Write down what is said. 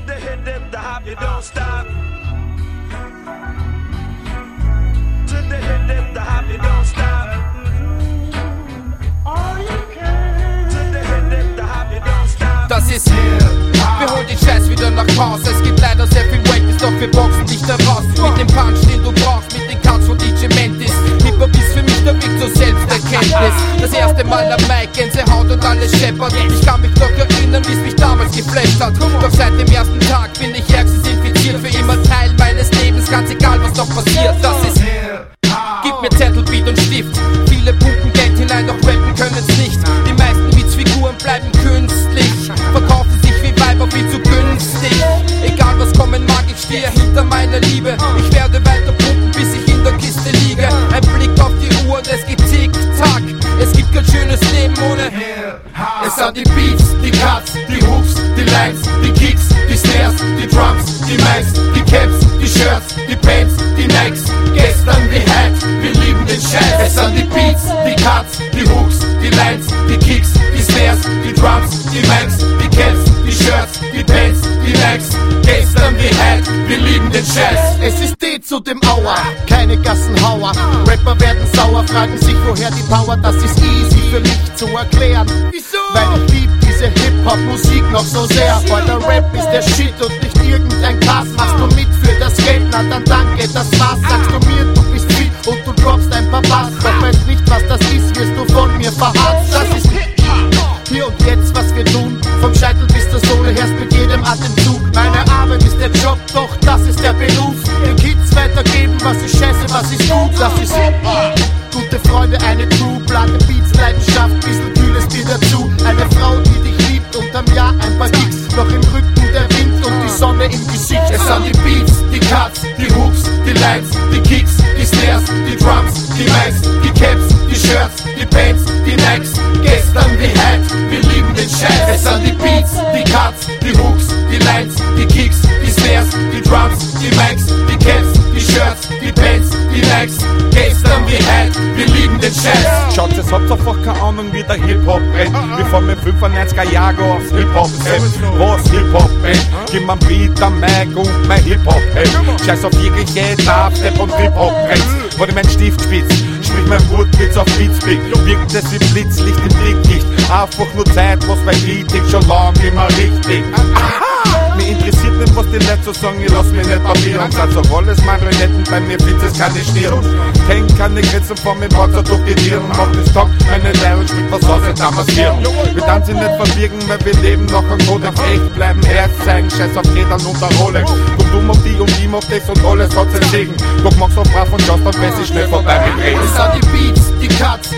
Hip, the hip, dip, the hop, you don't stop. To the hip, dip, the hop, you don't stop. Das ist wir holen den Scheiß wieder nach Hause. Es gibt leider sehr viel Wackness, doch wir boxen dich da raus. Mit dem Punch, den du brauchst, mit den Cuts von DJ Mentis. Hip-Hop ist für mich der Weg zur Selbsterkenntnis. Das erste Mal am Mic, Gänsehaut und alles scheppert. Was noch passiert. Das ist Gib mir Zettel, Beat und Stift. Viele pumpen Geld hinein, doch rappen können's nicht. Die meisten Witzfiguren bleiben künstlich. Verkaufen sich wie Weiber viel zu günstig. Egal was kommen mag, ich stehe hinter meiner Liebe. Ich werde weiter pumpen, bis ich in der Kiste liege. Ein Blick auf die Uhr und es geht tick-tack. Es gibt kein schönes Leben ohne. Es sind die Beats, die Cuts, die Hooks, die Lines, die Kicks, die Snares, die Drums, die Mics, die Caps, die Shirts, die Pants, Nikes. Gestern wie heute, wir lieben den Scheiß. Es sind die Beats, die Cuts, die Hooks, die Lines, die Kicks, die Snares, die Drums, die Mics, die Caps, die Shirts, die Pants, die Nikes. Gestern wie heute, wir lieben den Scheiß. Es ist D zu dem Auer, keine Gassenhauer. Rapper werden sauer, fragen sich, woher die Power, das ist easy für mich zu erklären. Wieso? Weil ich lieb diese Hip-Hop-Musik noch so sehr. Weil der Rap ist der Shit und nicht irgendein Kass. Machst du mit für das Geld, na dann danke, Hooks, die Kicks, die Snares, die Drums, die Mics, die Caps, die Shirts, die Pants, die Nikes. Gestern wie heute, wir lieben den Scheiß. Es sind die Beats, die Cuts, die Hooks, die Lines, die Kicks, die Snares, die Drums, die Mics, die Caps, die Shirts, die Pants, die Nikes. Gestern wie heute, wir lieben den Scheiß. Schaut, es habt einfach keine Ahnung, wie der Hip-Hop brennt. Wir fahren mit 95er Jahrgang aufs Hip-Hop-Set. Was Hip-Hop brennt? Gib mir am Mic und mein Hip-Hop-Head. Scheiß auf jegliche und Hip-Hop-Trends. Wurde mein Stift spitz, sprich mein Wutwitz auf Beatspeak. Wirkt es wie Blitzlicht im Blicklicht. Einfach nur Zeit, was Lied ist schon lang immer richtig. Mir interessiert nicht, was die Leute so sagen, ich lass mich nicht papieren. Satz auf alles Marionetten, bei mir find's es keine Stirn. Kenn keine Grenzen vor mir, Wasser durch die Nieren. Mach das Tag, meine Leihung spielt was aus, jetzt damals Hirn. Wir dann sie nicht verwirken, weil wir leben noch am Kodex. Echt bleiben, Herz zeigen, scheiß auf Rädern und der Rolex. Du machst die und das alles hat seinen Segen. Doch mach's so brav und schaust wenn sie schnell vorbei mit reden. Es sind die Beats, die Cuts,